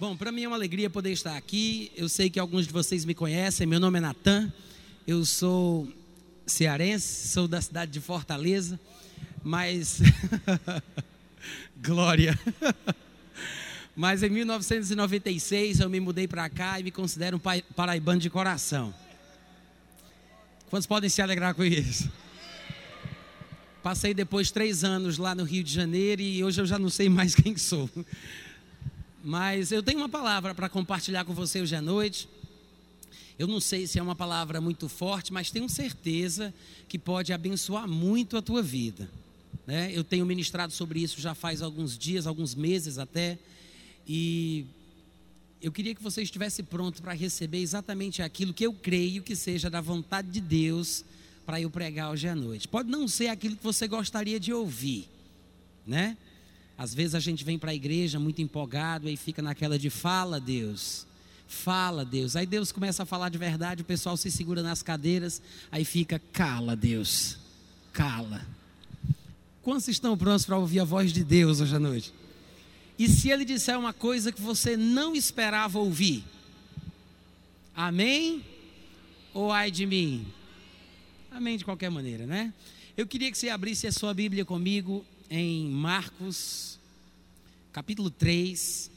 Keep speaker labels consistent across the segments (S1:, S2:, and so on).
S1: Bom, para mim é uma alegria poder estar aqui. Eu sei que alguns de vocês me conhecem. Meu nome é Natan. Eu sou cearense, sou da cidade de Fortaleza, mas glória. mas em 1996 eu me mudei para cá e me considero um paraibano de coração. Quantos podem se alegrar com isso? Passei depois três anos lá no Rio de Janeiro e hoje eu já não sei mais quem sou. Mas eu tenho uma palavra para compartilhar com você hoje à noite. Eu não sei se é uma palavra muito forte, mas tenho certeza que pode abençoar muito a tua vida. Né? Eu tenho ministrado sobre isso já faz alguns dias, alguns meses até, e eu queria que você estivesse pronto para receber exatamente aquilo que eu creio que seja da vontade de Deus para eu pregar hoje à noite. Pode não ser aquilo que você gostaria de ouvir, né? Às vezes a gente vem para a igreja muito empolgado e fica naquela de fala, Deus. Fala, Deus. Aí Deus começa a falar de verdade, o pessoal se segura nas cadeiras, aí fica cala, Deus. Cala. Quantos estão prontos para ouvir a voz de Deus hoje à noite? E se ele disser uma coisa que você não esperava ouvir? Amém? Ou ai de mim? Amém de qualquer maneira, né? Eu queria que você abrisse a sua Bíblia comigo em Marcos, capítulo 3.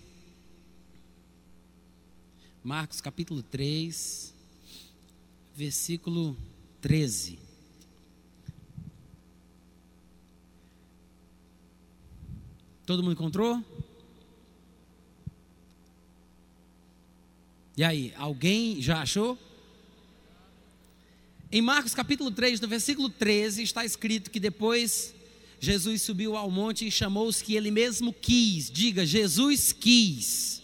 S1: Marcos, capítulo 3, versículo 13. Todo mundo encontrou? E aí, alguém já achou? Em Marcos capítulo 3, no versículo 13, está escrito que depois Jesus subiu ao monte e chamou os que ele mesmo quis. Diga, Jesus quis.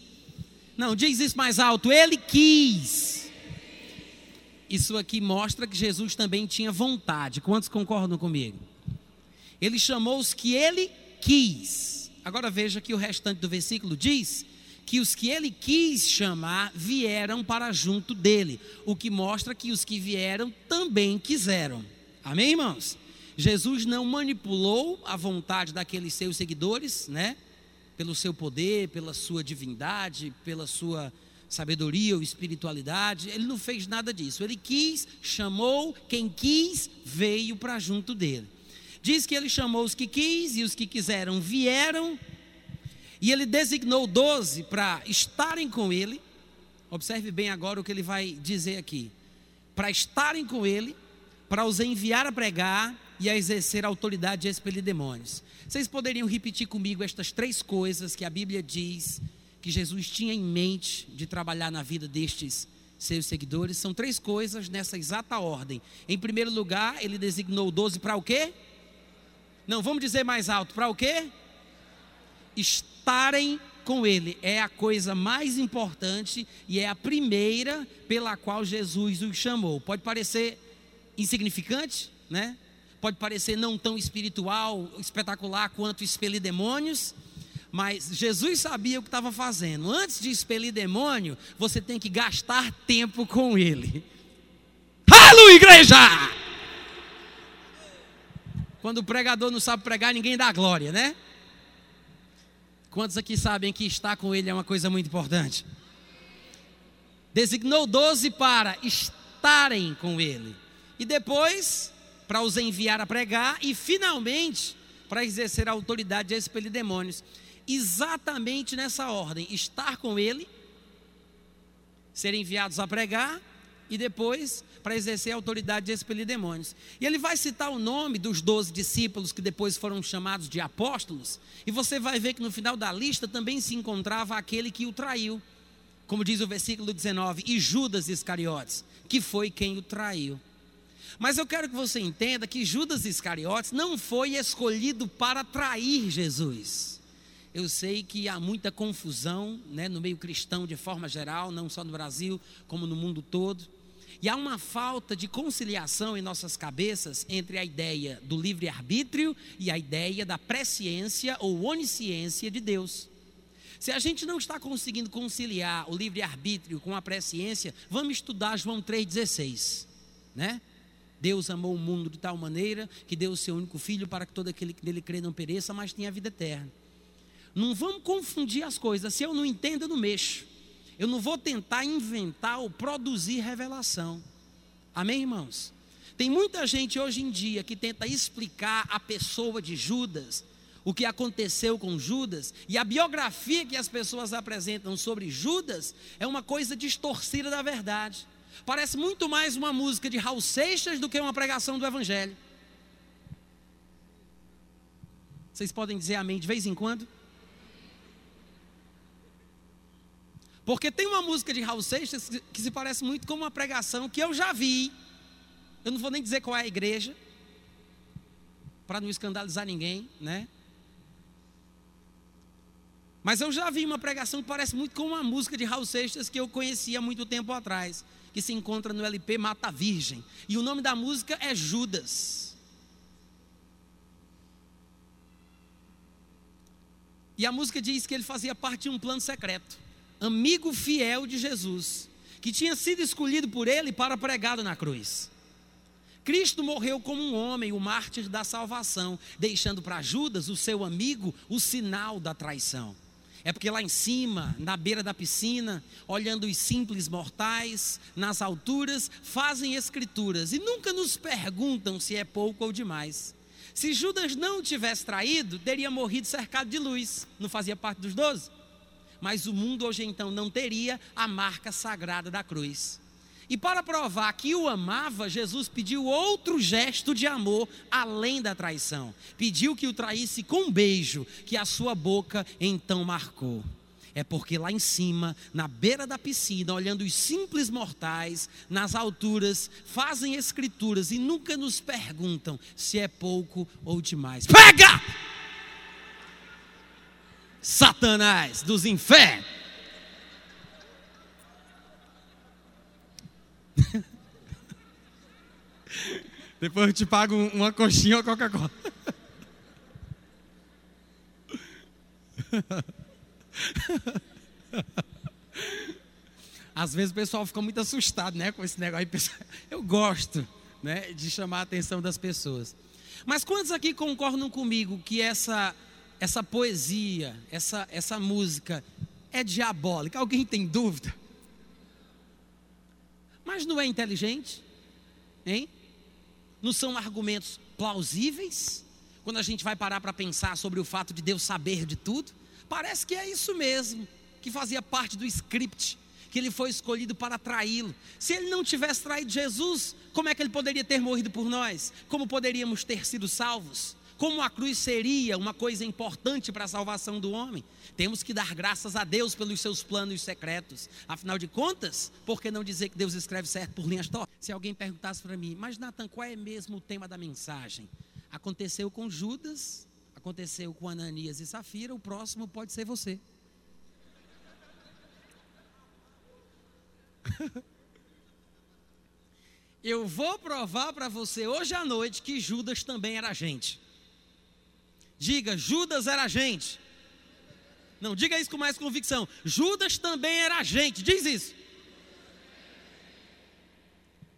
S1: Não, diz isso mais alto, ele quis. Isso aqui mostra que Jesus também tinha vontade. Quantos concordam comigo? Ele chamou os que ele quis. Agora veja que o restante do versículo diz que os que ele quis chamar vieram para junto dele, o que mostra que os que vieram também quiseram. Amém, irmãos? Jesus não manipulou a vontade daqueles seus seguidores, né? Pelo seu poder, pela sua divindade, pela sua sabedoria ou espiritualidade, ele não fez nada disso. Ele quis, chamou, quem quis veio para junto dele. Diz que ele chamou os que quis e os que quiseram vieram, e ele designou doze para estarem com ele. Observe bem agora o que ele vai dizer aqui: para estarem com ele, para os enviar a pregar e a exercer a autoridade de expelir demônios. Vocês poderiam repetir comigo estas três coisas que a Bíblia diz que Jesus tinha em mente de trabalhar na vida destes seus seguidores? São três coisas nessa exata ordem. Em primeiro lugar, ele designou doze para o quê? Não, vamos dizer mais alto: para o quê? Estarem com ele é a coisa mais importante e é a primeira pela qual Jesus os chamou. Pode parecer insignificante, né? Pode parecer não tão espiritual, espetacular quanto expelir demônios, mas Jesus sabia o que estava fazendo. Antes de expelir demônio, você tem que gastar tempo com ele. Aleluia, igreja! Quando o pregador não sabe pregar, ninguém dá glória, né? Quantos aqui sabem que estar com ele é uma coisa muito importante? Designou doze para estarem com ele. E depois para os enviar a pregar e, finalmente, para exercer a autoridade de expelir demônios. Exatamente nessa ordem: estar com Ele, ser enviados a pregar e depois para exercer a autoridade de expelir demônios. E ele vai citar o nome dos doze discípulos que depois foram chamados de apóstolos, e você vai ver que no final da lista também se encontrava aquele que o traiu, como diz o versículo 19, e Judas Iscariotes, que foi quem o traiu. Mas eu quero que você entenda que Judas Iscariotes não foi escolhido para trair Jesus. Eu sei que há muita confusão né, no meio cristão de forma geral, não só no Brasil, como no mundo todo. E há uma falta de conciliação em nossas cabeças entre a ideia do livre-arbítrio e a ideia da presciência ou onisciência de Deus. Se a gente não está conseguindo conciliar o livre-arbítrio com a presciência, vamos estudar João 3,16, né? Deus amou o mundo de tal maneira que deu o seu único filho para que todo aquele que nele crê não pereça, mas tenha a vida eterna. Não vamos confundir as coisas. Se eu não entendo, eu não mexo. Eu não vou tentar inventar ou produzir revelação. Amém, irmãos? Tem muita gente hoje em dia que tenta explicar a pessoa de Judas, o que aconteceu com Judas, e a biografia que as pessoas apresentam sobre Judas é uma coisa distorcida da verdade. Parece muito mais uma música de Raul Seixas do que uma pregação do Evangelho. Vocês podem dizer amém de vez em quando? Porque tem uma música de Raul Seixas que se parece muito com uma pregação que eu já vi. Eu não vou nem dizer qual é a igreja, para não escandalizar ninguém, né? Mas eu já vi uma pregação que parece muito com uma música de Raul Seixas que eu conhecia muito tempo atrás, que se encontra no LP Mata Virgem. E o nome da música é Judas. E a música diz que ele fazia parte de um plano secreto amigo fiel de Jesus, que tinha sido escolhido por ele para pregado na cruz. Cristo morreu como um homem, o mártir da salvação, deixando para Judas, o seu amigo, o sinal da traição. É porque lá em cima, na beira da piscina, olhando os simples mortais, nas alturas, fazem escrituras e nunca nos perguntam se é pouco ou demais. Se Judas não tivesse traído, teria morrido cercado de luz, não fazia parte dos doze mas o mundo hoje então não teria a marca sagrada da cruz. E para provar que o amava, Jesus pediu outro gesto de amor além da traição. Pediu que o traísse com um beijo, que a sua boca então marcou. É porque lá em cima, na beira da piscina, olhando os simples mortais, nas alturas, fazem escrituras e nunca nos perguntam se é pouco ou demais. Pega! Satanás dos infernos. Depois eu te pago uma coxinha ou Coca-Cola. Às vezes o pessoal fica muito assustado, né, com esse negócio. Eu gosto, né, de chamar a atenção das pessoas. Mas quantos aqui concordam comigo que essa essa poesia, essa, essa música é diabólica. Alguém tem dúvida? Mas não é inteligente? Hein? Não são argumentos plausíveis? Quando a gente vai parar para pensar sobre o fato de Deus saber de tudo? Parece que é isso mesmo, que fazia parte do script, que ele foi escolhido para traí-lo. Se ele não tivesse traído Jesus, como é que ele poderia ter morrido por nós? Como poderíamos ter sido salvos? Como a cruz seria uma coisa importante para a salvação do homem, temos que dar graças a Deus pelos seus planos secretos. Afinal de contas, por que não dizer que Deus escreve certo por linhas tortas? Se alguém perguntasse para mim, mas Natan, qual é mesmo o tema da mensagem? Aconteceu com Judas, aconteceu com Ananias e Safira, o próximo pode ser você. Eu vou provar para você hoje à noite que Judas também era gente. Diga, Judas era gente. Não, diga isso com mais convicção. Judas também era gente. Diz isso.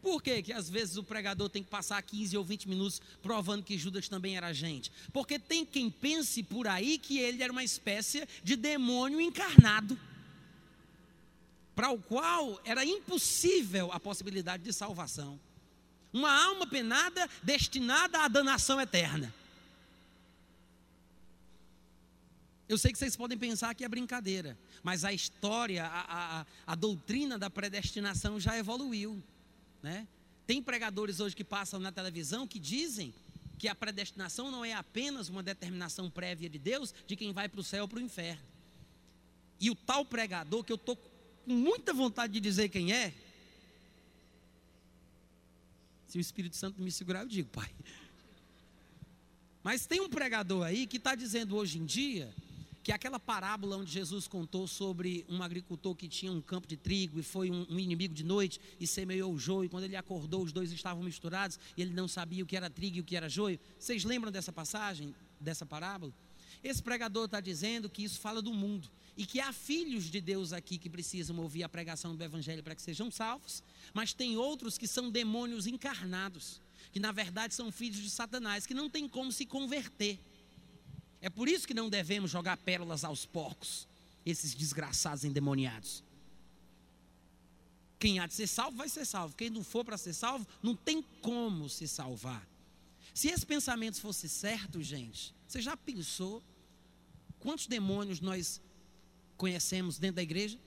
S1: Por que, que às vezes o pregador tem que passar 15 ou 20 minutos provando que Judas também era gente? Porque tem quem pense por aí que ele era uma espécie de demônio encarnado, para o qual era impossível a possibilidade de salvação. Uma alma penada destinada à danação eterna. Eu sei que vocês podem pensar que é brincadeira, mas a história, a, a, a doutrina da predestinação já evoluiu. Né? Tem pregadores hoje que passam na televisão que dizem que a predestinação não é apenas uma determinação prévia de Deus de quem vai para o céu ou para o inferno. E o tal pregador, que eu estou com muita vontade de dizer quem é, se o Espírito Santo me segurar, eu digo, pai. Mas tem um pregador aí que está dizendo hoje em dia que aquela parábola onde Jesus contou sobre um agricultor que tinha um campo de trigo e foi um, um, inimigo de noite e semeou o joio, quando ele acordou, os dois estavam misturados e ele não sabia o que era trigo e o que era joio. Vocês lembram dessa passagem, dessa parábola? Esse pregador está dizendo que isso fala do mundo e que há filhos de Deus aqui que precisam ouvir a pregação do Evangelho para que sejam salvos, mas tem outros que são demônios encarnados, que na verdade são filhos de Satanás, que não tem como se converter É por isso que não devemos jogar pérolas aos porcos, esses desgraçados endemoniados. Quem há de ser salvo, vai ser salvo. Quem não for para ser salvo, não tem como se salvar. Se esse pensamento fosse certo, gente, você já pensou quantos demônios nós conhecemos dentro da igreja?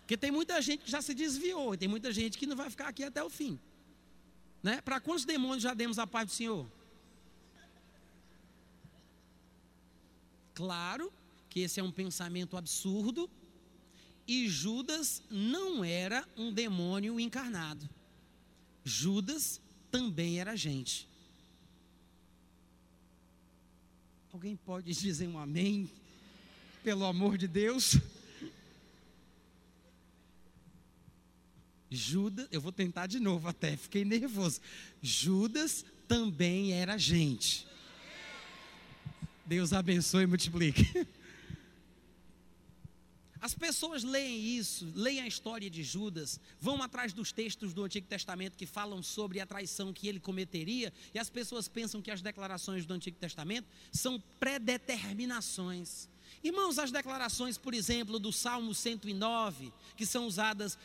S1: Porque tem muita gente que já se desviou, e tem muita gente que não vai ficar aqui até o fim. Né? Para quantos demônios já demos a paz do Senhor? Claro que esse é um pensamento absurdo, e Judas não era um demônio encarnado. Judas também era gente. Alguém pode dizer um amém? Pelo amor de Deus. Judas, eu vou tentar de novo até, fiquei nervoso. Judas também era gente. Deus abençoe e multiplique. As pessoas leem isso, leem a história de Judas, vão atrás dos textos do Antigo Testamento que falam sobre a traição que ele cometeria, e as pessoas pensam que as declarações do Antigo Testamento são predeterminações. Irmãos, as declarações, por exemplo, do Salmo 109, que são usadas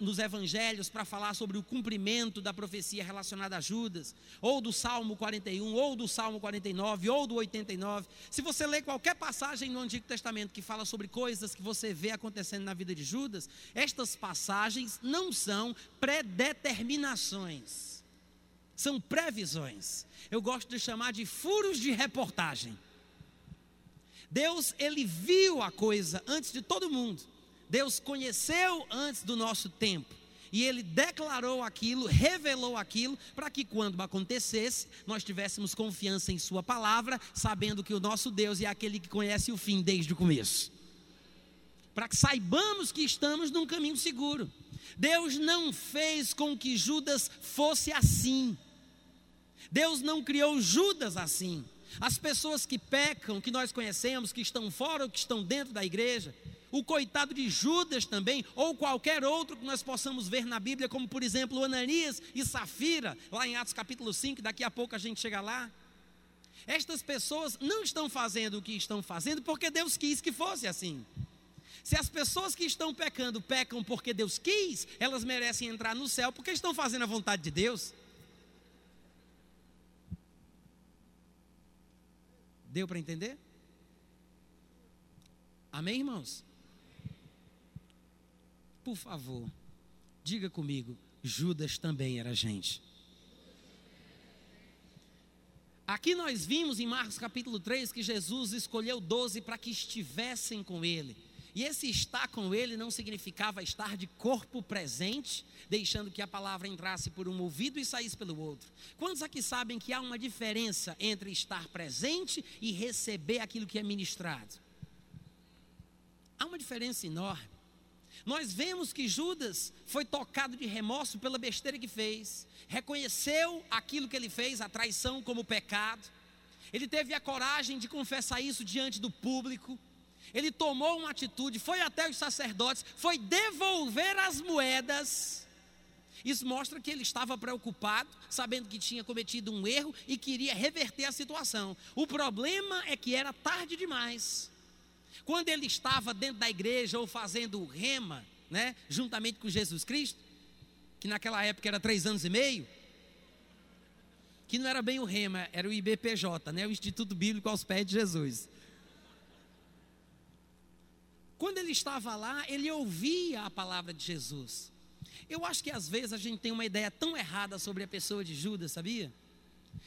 S1: nos evangelhos para falar sobre o cumprimento da profecia relacionada a Judas, ou do Salmo 41, ou do Salmo 49, ou do 89. Se você ler qualquer passagem no Antigo Testamento que fala sobre coisas que você vê acontecendo na vida de Judas, estas passagens não são predeterminações, são previsões. Eu gosto de chamar de furos de reportagem. Deus, ele viu a coisa antes de todo mundo. Deus conheceu antes do nosso tempo. E ele declarou aquilo, revelou aquilo, para que quando acontecesse, nós tivéssemos confiança em Sua palavra, sabendo que o nosso Deus é aquele que conhece o fim desde o começo. Para que saibamos que estamos num caminho seguro. Deus não fez com que Judas fosse assim. Deus não criou Judas assim. As pessoas que pecam, que nós conhecemos, que estão fora ou que estão dentro da igreja, o coitado de Judas também, ou qualquer outro que nós possamos ver na Bíblia, como por exemplo Ananias e Safira, lá em Atos capítulo 5, daqui a pouco a gente chega lá. Estas pessoas não estão fazendo o que estão fazendo porque Deus quis que fosse assim. Se as pessoas que estão pecando pecam porque Deus quis, elas merecem entrar no céu porque estão fazendo a vontade de Deus. Deu para entender? Amém, irmãos? Por favor, diga comigo: Judas também era gente. Aqui nós vimos em Marcos capítulo 3 que Jesus escolheu doze para que estivessem com ele. E esse estar com ele não significava estar de corpo presente, deixando que a palavra entrasse por um ouvido e saísse pelo outro. Quantos aqui sabem que há uma diferença entre estar presente e receber aquilo que é ministrado? Há uma diferença enorme. Nós vemos que Judas foi tocado de remorso pela besteira que fez, reconheceu aquilo que ele fez, a traição como pecado. Ele teve a coragem de confessar isso diante do público. Ele tomou uma atitude, foi até os sacerdotes, foi devolver as moedas. Isso mostra que ele estava preocupado, sabendo que tinha cometido um erro e queria reverter a situação. O problema é que era tarde demais. Quando ele estava dentro da igreja ou fazendo o rema, né, juntamente com Jesus Cristo, que naquela época era três anos e meio, que não era bem o rema, era o IBPJ, né, o Instituto Bíblico aos Pés de Jesus. Quando ele estava lá, ele ouvia a palavra de Jesus. Eu acho que às vezes a gente tem uma ideia tão errada sobre a pessoa de Judas, sabia?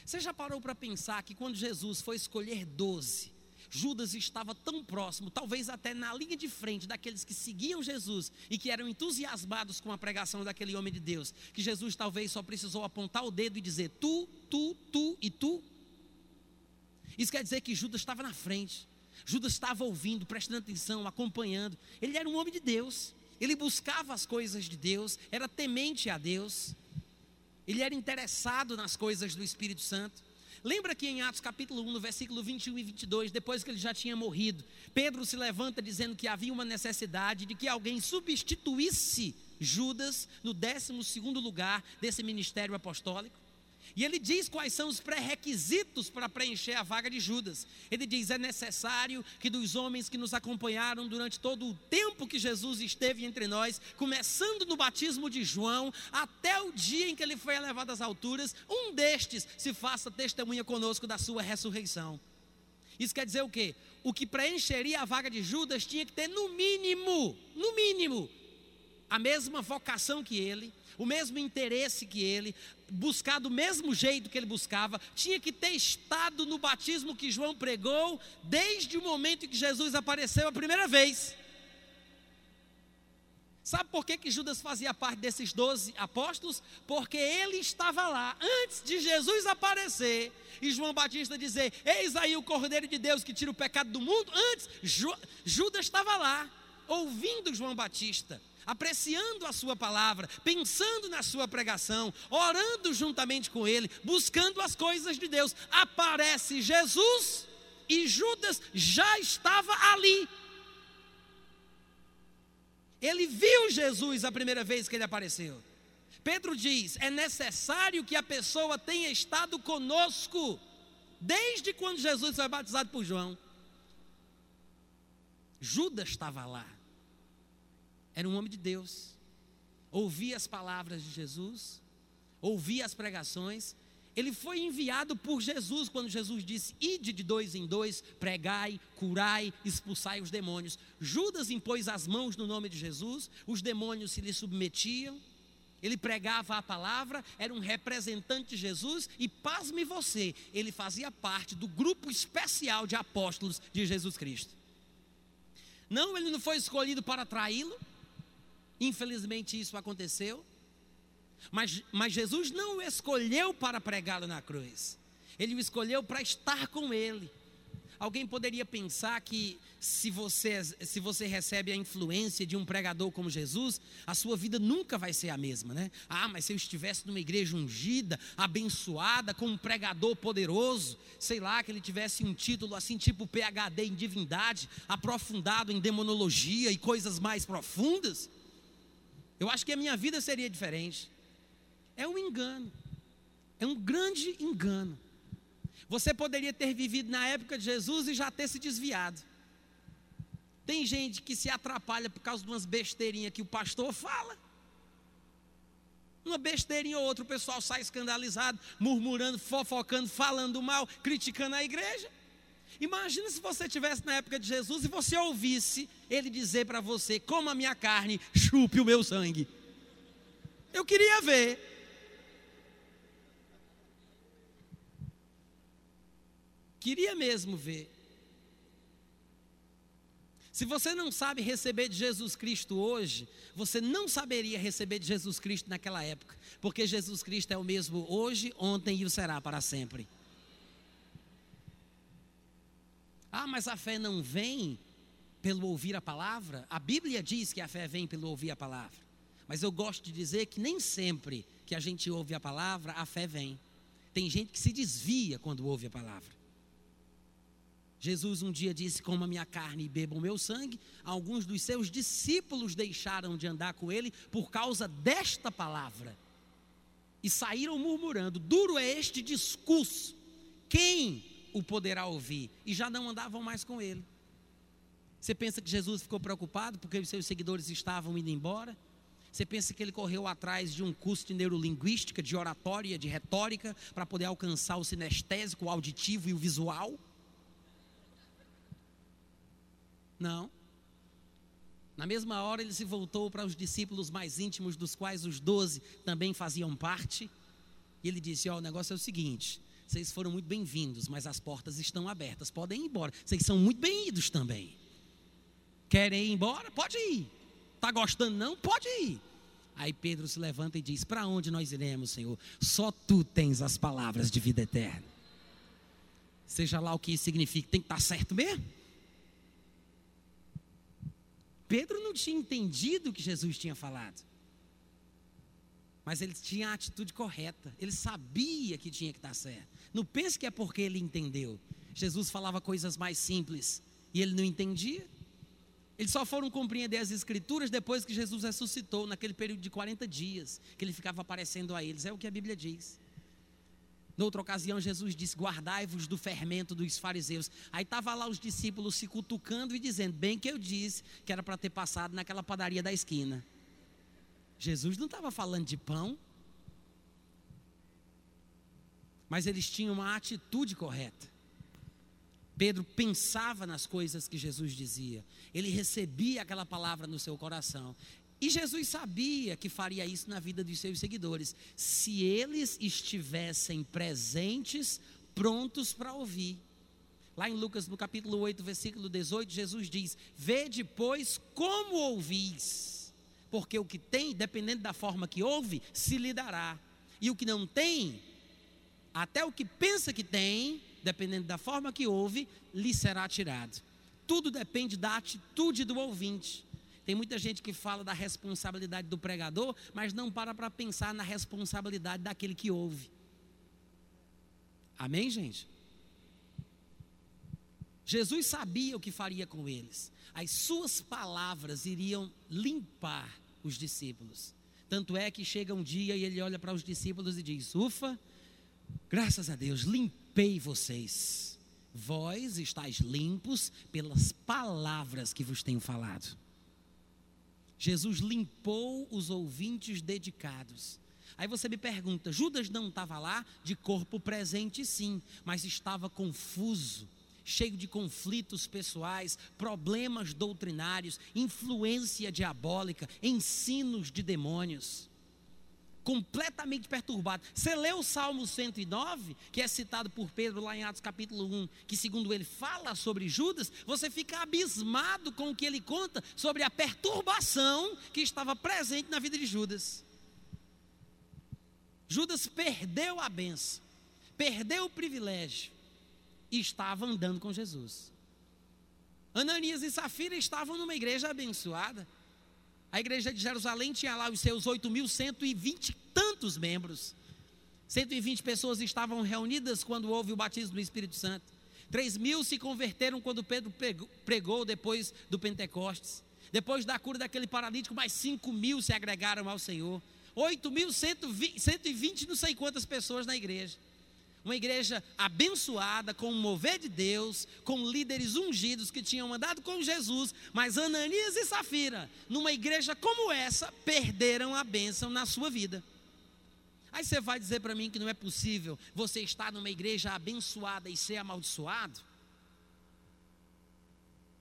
S1: Você já parou para pensar que quando Jesus foi escolher doze, Judas estava tão próximo, talvez até na linha de frente daqueles que seguiam Jesus e que eram entusiasmados com a pregação daquele homem de Deus, que Jesus talvez só precisou apontar o dedo e dizer tu, tu, tu e tu. Isso quer dizer que Judas estava na frente. Judas estava ouvindo, prestando atenção, acompanhando. Ele era um homem de Deus. Ele buscava as coisas de Deus, era temente a Deus. Ele era interessado nas coisas do Espírito Santo. Lembra que em Atos capítulo 1, no versículo 21 e 22, depois que ele já tinha morrido, Pedro se levanta dizendo que havia uma necessidade de que alguém substituísse Judas no 12 lugar desse ministério apostólico. E ele diz quais são os pré-requisitos para preencher a vaga de Judas. Ele diz: é necessário que dos homens que nos acompanharam durante todo o tempo que Jesus esteve entre nós, começando no batismo de João, até o dia em que ele foi elevado às alturas, um destes se faça testemunha conosco da sua ressurreição. Isso quer dizer o quê? O que preencheria a vaga de Judas tinha que ter, no mínimo, no mínimo, a mesma vocação que ele, o mesmo interesse que ele, buscar do mesmo jeito que ele buscava, tinha que ter estado no batismo que João pregou desde o momento em que Jesus apareceu a primeira vez. Sabe por que, que Judas fazia parte desses doze apóstolos? Porque ele estava lá antes de Jesus aparecer e João Batista dizer: Eis aí o Cordeiro de Deus que tira o pecado do mundo. Antes, Judas estava lá, ouvindo João Batista apreciando a sua palavra, pensando na sua pregação, orando juntamente com ele, buscando as coisas de Deus. Aparece Jesus e Judas já estava ali. Ele viu Jesus a primeira vez que ele apareceu. Pedro diz: é necessário que a pessoa tenha estado conosco, desde quando Jesus foi batizado por João. Judas estava lá. Era um homem de Deus. Ouvia as palavras de Jesus, ouvia as pregações. Ele foi enviado por Jesus quando Jesus disse: Ide de dois em dois, pregai, curai, expulsai os demônios. Judas impôs as mãos no nome de Jesus, os demônios se lhe submetiam. Ele pregava a palavra, era um representante de Jesus e, pasme você, ele fazia parte do grupo especial de apóstolos de Jesus Cristo. Não, ele não foi escolhido para traí-lo, Infelizmente isso aconteceu. Mas, mas Jesus não o escolheu para pregá-lo na cruz. Ele o escolheu para estar com ele. Alguém poderia pensar que se você, se você recebe a influência de um pregador como Jesus, a sua vida nunca vai ser a mesma, né? Ah, mas se eu estivesse numa igreja ungida, abençoada, com um pregador poderoso, sei lá, que ele tivesse um título assim, tipo PhD em divindade, aprofundado em demonologia e coisas mais profundas, eu acho que a minha vida seria diferente. É um engano. É um grande engano. Você poderia ter vivido na época de Jesus e já ter se desviado. Tem gente que se atrapalha por causa de umas besteirinhas que o pastor fala. Uma besteirinha ou outra, o pessoal sai escandalizado, murmurando, fofocando, falando mal, criticando a igreja. Imagina se você estivesse na época de Jesus e você ouvisse ele dizer para você: coma a minha carne, chupe o meu sangue. Eu queria ver. Queria mesmo ver. Se você não sabe receber de Jesus Cristo hoje, você não saberia receber de Jesus Cristo naquela época, porque Jesus Cristo é o mesmo hoje, ontem e o será para sempre. Ah, mas a fé não vem pelo ouvir a palavra? A Bíblia diz que a fé vem pelo ouvir a palavra. Mas eu gosto de dizer que nem sempre que a gente ouve a palavra, a fé vem. Tem gente que se desvia quando ouve a palavra. Jesus um dia disse: Coma minha carne e beba o meu sangue. Alguns dos seus discípulos deixaram de andar com ele por causa desta palavra. E saíram murmurando: Duro é este discurso. Quem o poderá ouvir. E já não andavam mais com ele. Você pensa que Jesus ficou preocupado porque os seus seguidores estavam indo embora? Você pensa que ele correu atrás de um curso de neurolinguística, de oratória, de retórica, para poder alcançar o sinestésico, o auditivo e o visual? Não. Na mesma hora ele se voltou para os discípulos mais íntimos, dos quais os doze também faziam parte, e ele disse: Ó, oh, o negócio é o seguinte: vocês foram muito bem-vindos, mas as portas estão abertas. Podem ir embora. Vocês são muito bem-vindos também. Querem ir embora? Pode ir. Está gostando não? Pode ir. Aí Pedro se levanta e diz: Para onde nós iremos, Senhor? Só tu tens as palavras de vida eterna. Seja lá o que isso significa, tem que estar certo mesmo. Pedro não tinha entendido o que Jesus tinha falado mas ele tinha a atitude correta, ele sabia que tinha que estar certo. Não pense que é porque ele entendeu. Jesus falava coisas mais simples e ele não entendia. Eles só foram compreender as escrituras depois que Jesus ressuscitou, naquele período de 40 dias, que ele ficava aparecendo a eles. É o que a Bíblia diz. Noutra ocasião, Jesus disse: Guardai-vos do fermento dos fariseus. Aí estava lá os discípulos se cutucando e dizendo: Bem que eu disse que era para ter passado naquela padaria da esquina. Jesus não estava falando de pão, mas eles tinham uma atitude correta. Pedro pensava nas coisas que Jesus dizia, ele recebia aquela palavra no seu coração. E Jesus sabia que faria isso na vida dos seus seguidores, se eles estivessem presentes, prontos para ouvir. Lá em Lucas, no capítulo 8, versículo 18, Jesus diz: Vede, pois, como ouvis, porque o que tem, dependendo da forma que ouve, se lhe dará, e o que não tem, até o que pensa que tem, dependendo da forma que ouve, lhe será tirado. Tudo depende da atitude do ouvinte. Tem muita gente que fala da responsabilidade do pregador, mas não para para pensar na responsabilidade daquele que ouve. Amém, gente? Jesus sabia o que faria com eles. As suas palavras iriam limpar os discípulos. Tanto é que chega um dia e ele olha para os discípulos e diz: Ufa, graças a Deus, limpei vocês. Vós estáis limpos pelas palavras que vos tenho falado. Jesus limpou os ouvintes dedicados. Aí você me pergunta: Judas não estava lá de corpo presente, sim, mas estava confuso, cheio de conflitos pessoais, problemas doutrinários, influência diabólica, ensinos de demônios completamente perturbado. Você lê o Salmo 109, que é citado por Pedro lá em Atos capítulo 1, que segundo ele fala sobre Judas, você fica abismado com o que ele conta sobre a perturbação que estava presente na vida de Judas. Judas perdeu a benção, perdeu o privilégio estava andando com Jesus. Ananias e Safira estavam numa igreja abençoada a igreja de Jerusalém tinha lá os seus 8.120 tantos membros. 120 pessoas estavam reunidas quando houve o batismo do Espírito Santo. 3 mil se converteram quando Pedro pregou depois do Pentecostes. Depois da cura daquele paralítico, mais 5 mil se agregaram ao Senhor. 8.120, não sei quantas pessoas na igreja. Uma igreja abençoada, com o mover de Deus, com líderes ungidos que tinham andado com Jesus, mas Ananias e Safira, numa igreja como essa, perderam a bênção na sua vida. Aí você vai dizer para mim que não é possível você estar numa igreja abençoada e ser amaldiçoado?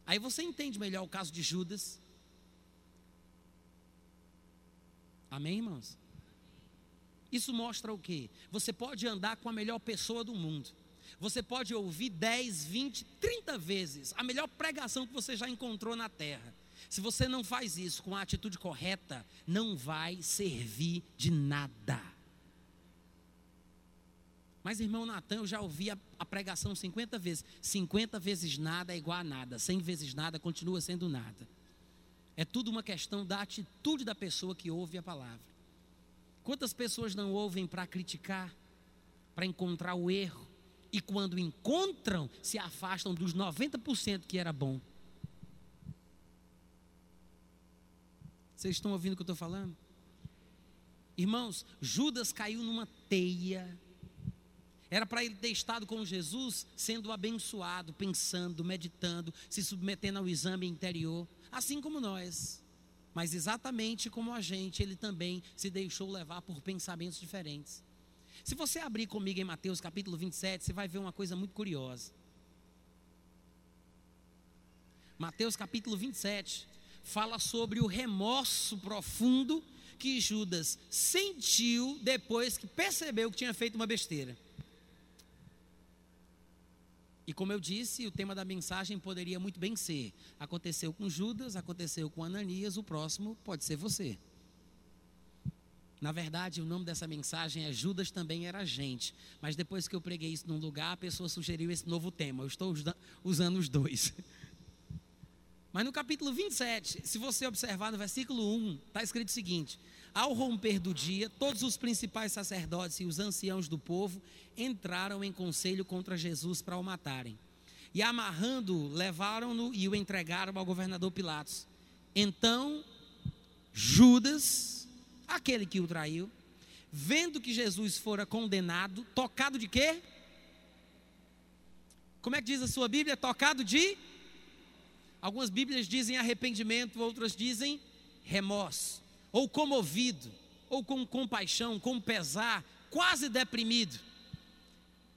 S1: Aí você entende melhor o caso de Judas. Amém, irmãos? Isso mostra o quê? Você pode andar com a melhor pessoa do mundo. Você pode ouvir 10, 20, 30 vezes a melhor pregação que você já encontrou na terra. Se você não faz isso com a atitude correta, não vai servir de nada. Mas, irmão Natan, eu já ouvi a, a, pregação 50 vezes. 50 vezes nada é igual a nada. 100 vezes nada continua sendo nada. É tudo uma questão da atitude da pessoa que ouve a palavra. Quantas pessoas não ouvem para criticar, para encontrar o erro, e quando encontram, se afastam dos 90% que era bom? Vocês estão ouvindo o que eu estou falando? Irmãos, Judas caiu numa teia. Era para ele ter estado com Jesus, sendo abençoado, pensando, meditando, se submetendo ao exame interior, assim como nós. Mas exatamente como a gente, ele também se deixou levar por pensamentos diferentes. Se você abrir comigo em Mateus capítulo 27, você vai ver uma coisa muito curiosa. Mateus capítulo 27 fala sobre o remorso profundo que Judas sentiu depois que percebeu que tinha feito uma besteira. E como eu disse, o tema da mensagem poderia muito bem ser: aconteceu com Judas, aconteceu com Ananias, o próximo pode ser você. Na verdade, o nome dessa mensagem é Judas também era gente. Mas depois que eu preguei isso num lugar, a pessoa sugeriu esse novo tema. Eu estou usando os dois. Mas no capítulo 27, se você observar no versículo 1, está escrito o seguinte: Ao romper do dia, todos os principais sacerdotes e os anciãos do povo entraram em conselho contra Jesus para o matarem. E amarrando, levaram-no e o entregaram ao governador Pilatos. Então, Judas, aquele que o traiu, vendo que Jesus fora condenado, tocado de quê? Como é que diz a sua Bíblia? Tocado de? Algumas Bíblias dizem arrependimento, outras dizem remorso, ou comovido, ou com compaixão, com pesar, quase deprimido.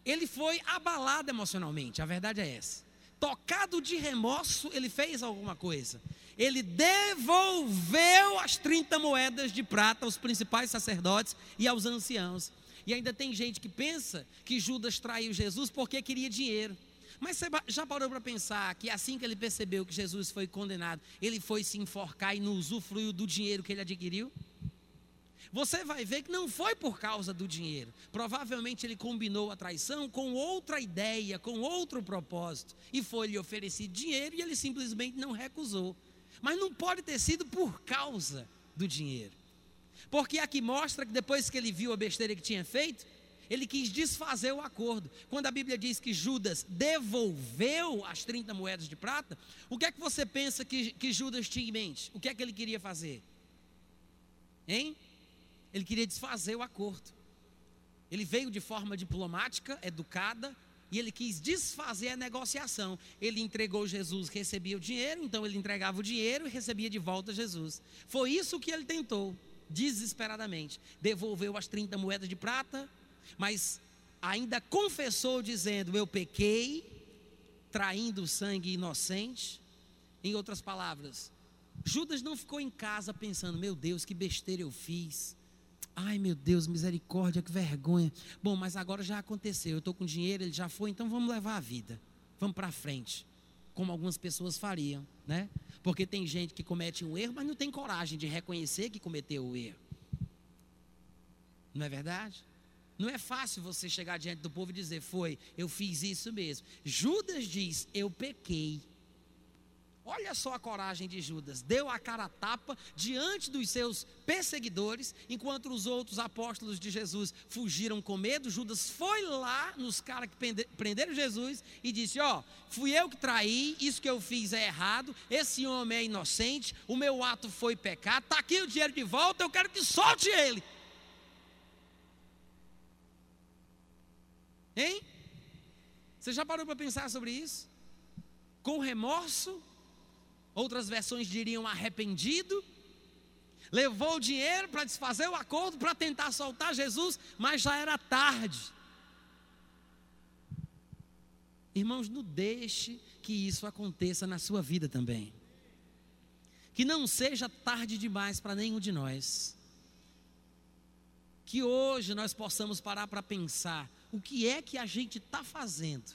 S1: Ele foi abalado emocionalmente, a verdade é essa. Tocado de remorso, ele fez alguma coisa. Ele devolveu as 30 moedas de prata aos principais sacerdotes e aos anciãos. E ainda tem gente que pensa que Judas traiu Jesus porque queria dinheiro. Mas você já parou para pensar que assim que ele percebeu que Jesus foi condenado, ele foi se enforcar e não usufruiu do dinheiro que ele adquiriu? Você vai ver que não foi por causa do dinheiro. Provavelmente ele combinou a traição com outra ideia, com outro propósito. E foi lhe oferecido dinheiro e ele simplesmente não recusou. Mas não pode ter sido por causa do dinheiro. Porque aqui mostra que depois que ele viu a besteira que tinha feito, ele quis desfazer o acordo. Quando a Bíblia diz que Judas devolveu as 30 moedas de prata, o que é que você pensa que, que Judas tinha em mente? O que é que ele queria fazer? Hein? Ele queria desfazer o acordo. Ele veio de forma diplomática, educada, e ele quis desfazer a negociação. Ele entregou Jesus, recebia o dinheiro, então ele entregava o dinheiro e recebia de volta Jesus. Foi isso que ele tentou, desesperadamente. Devolveu as 30 moedas de prata, mas ainda confessou, dizendo: Eu pequei, traindo o sangue inocente. Em outras palavras, Judas não ficou em casa pensando: Meu Deus, que besteira eu fiz. Ai meu Deus, misericórdia, que vergonha. Bom, mas agora já aconteceu. Eu estou com dinheiro, ele já foi, então vamos levar a vida. Vamos para frente. Como algumas pessoas fariam, né? Porque tem gente que comete um erro, mas não tem coragem de reconhecer que cometeu o erro. Não é verdade? Não é fácil você chegar diante do povo e dizer: Foi, eu fiz isso mesmo. Judas diz: Eu pequei. Olha só a coragem de Judas. Deu a cara a tapa diante dos seus perseguidores, enquanto os outros apóstolos de Jesus fugiram com medo. Judas foi lá nos caras que prenderam Jesus e disse: Ó, oh, fui eu que traí, isso que eu fiz é errado, esse homem é inocente, o meu ato foi pecado, está aqui o dinheiro de volta, eu quero que solte ele. Hein? Você já parou para pensar sobre isso? Com remorso? Outras versões diriam arrependido. Levou o dinheiro para desfazer o acordo, para tentar soltar Jesus, mas já era tarde. Irmãos, não deixe que isso aconteça na sua vida também. Que não seja tarde demais para nenhum de nós. Que hoje nós possamos parar para pensar o que é que a gente está fazendo,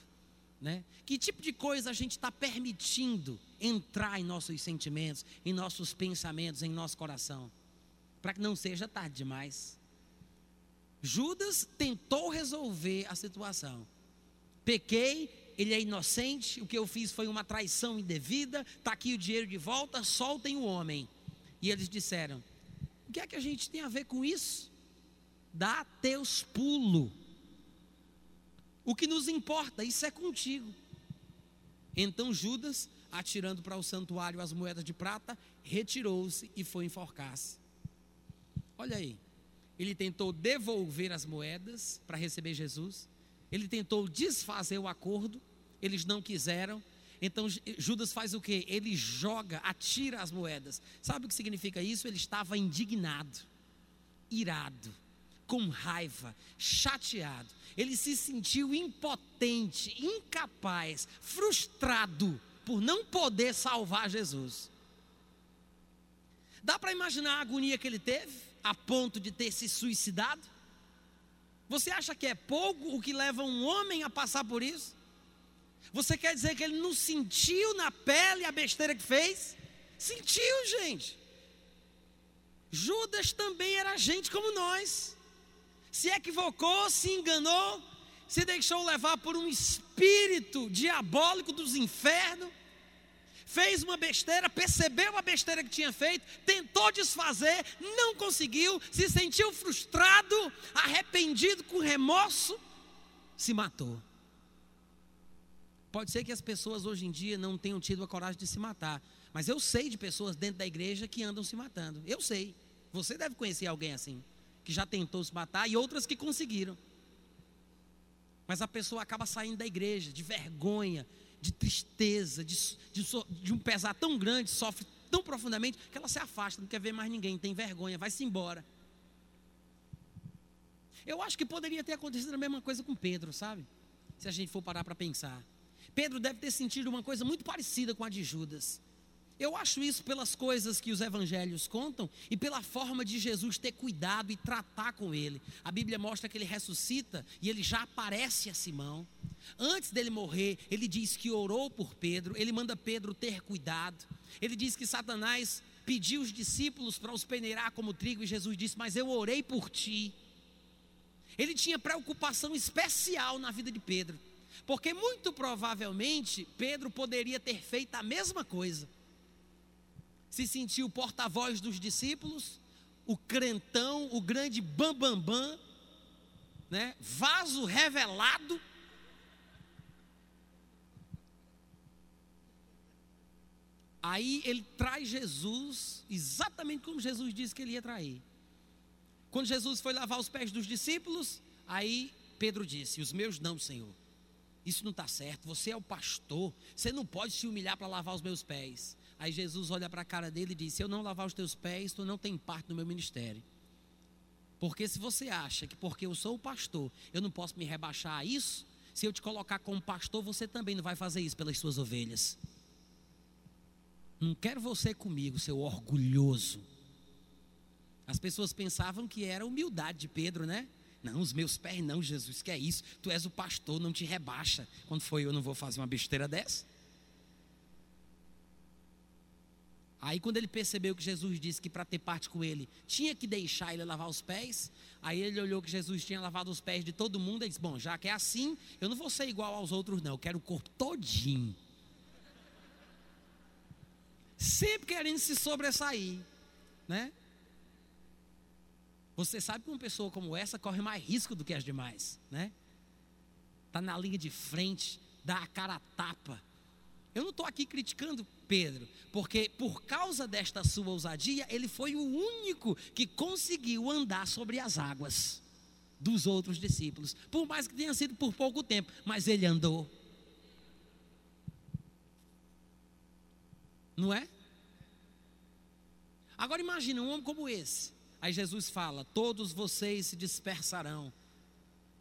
S1: né? Que tipo de coisa a gente está permitindo entrar em nossos sentimentos, em nossos pensamentos, em nosso coração, para que não seja tarde demais. Judas tentou resolver a situação. Pequei, ele é inocente, o que eu fiz foi uma traição indevida, está aqui o dinheiro de volta, soltem o homem. E eles disseram: O que é que a gente tem a ver com isso? Dá teus pulos. O que nos importa, isso é contigo. Então Judas atirando para o santuário as moedas de prata, retirou-se e foi enforcar-se. Olha aí, ele tentou devolver as moedas para receber Jesus, ele tentou desfazer o acordo, eles não quiseram. Então Judas faz o que? Ele joga, atira as moedas. Sabe o que significa isso? Ele estava indignado, irado, com raiva, chateado. Ele se sentiu impotente, incapaz, frustrado por não poder salvar Jesus. Dá para imaginar a agonia que ele teve, a ponto de ter se suicidado? Você acha que é pouco o que leva um homem a passar por isso? Você quer dizer que ele não sentiu na pele a besteira que fez? Sentiu, gente. Judas também era gente como nós. Se equivocou, se enganou, se deixou levar por um espírito diabólico dos infernos, fez uma besteira, percebeu a besteira que tinha feito, tentou desfazer, não conseguiu, se sentiu frustrado, arrependido, com remorso, se matou. Pode ser que as pessoas hoje em dia não tenham tido a coragem de se matar, mas eu sei de pessoas dentro da igreja que andam se matando. Eu sei. Você deve conhecer alguém assim que já tentou se matar, e outras que conseguiram. Mas a pessoa acaba saindo da igreja de vergonha, de tristeza, de, de, de, um pesar tão grande, sofre tão profundamente, que ela se afasta, não quer ver mais ninguém, tem vergonha, vai-se embora. Eu acho que poderia ter acontecido a mesma coisa com Pedro, sabe? Se a gente for parar para pensar. Pedro deve ter sentido uma coisa muito parecida com a de Judas. Eu acho isso pelas coisas que os evangelhos contam e pela forma de Jesus ter cuidado e tratar com ele. A Bíblia mostra que ele ressuscita e ele já aparece a Simão. Antes dele morrer, ele diz que orou por Pedro, ele manda Pedro ter cuidado. Ele diz que Satanás pediu os discípulos para os peneirar como trigo e Jesus disse: Mas eu orei por ti. Ele tinha preocupação especial na vida de Pedro, porque muito provavelmente Pedro poderia ter feito a mesma coisa se sentiu porta-voz dos discípulos, o crentão, o grande bambambam, bam, bam, né? vaso revelado. Aí ele traz Jesus, exatamente como Jesus disse que ele ia trair. Quando Jesus foi lavar os pés dos discípulos, aí Pedro disse: Os meus não, Senhor. Isso não está certo. Você é o pastor. Você não pode se humilhar para lavar os meus pés. Aí Jesus olha para a cara dele e diz: Se eu não lavar os teus pés, tu não tem parte no meu ministério. Porque se você acha que porque eu sou o pastor, eu não posso me rebaixar a isso, se eu te colocar como pastor, você também não vai fazer isso pelas suas ovelhas. Não quero você comigo, seu orgulhoso. As pessoas pensavam que era humildade de Pedro, né? Não, os meus pés não, Jesus, que é isso? Tu és o pastor, não te rebaixa. Quando foi eu, não vou fazer uma besteira dessa? Aí, quando ele percebeu que Jesus disse que para ter parte com ele tinha que deixar ele lavar os pés, aí ele olhou que Jesus tinha lavado os pés de todo mundo e disse: Bom, já que é assim, eu não vou ser igual aos outros, não, eu quero o corpo todinho. Sempre querendo se sobressair, né? Você sabe que uma pessoa como essa corre mais risco do que as demais, né? Está na linha de frente, dá a cara a tapa, eu não estou aqui criticando Pedro, porque por causa desta sua ousadia, ele foi o único que conseguiu andar sobre as águas dos outros discípulos, por mais que tenha sido por pouco tempo, mas ele andou. Não é? Agora imagine um homem como esse. Aí Jesus fala: Todos vocês se dispersarão.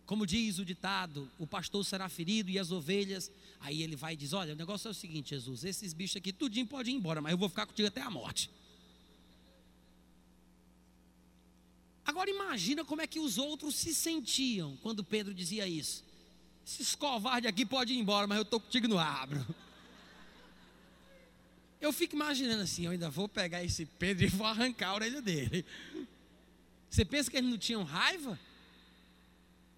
S1: Como diz o ditado, o pastor será ferido e as ovelhas. Aí ele vai e diz: Olha, o negócio é o seguinte, Jesus, esses bichos aqui, tudinho pode ir embora, mas eu vou ficar contigo até a morte. Agora imagina como é que os outros se sentiam quando Pedro dizia isso. Esses covardes aqui podem ir embora, mas eu estou contigo no abro. Eu fico imaginando assim, eu ainda vou pegar esse Pedro e vou arrancar a orelha dele. Você pensa que eles não tinham raiva?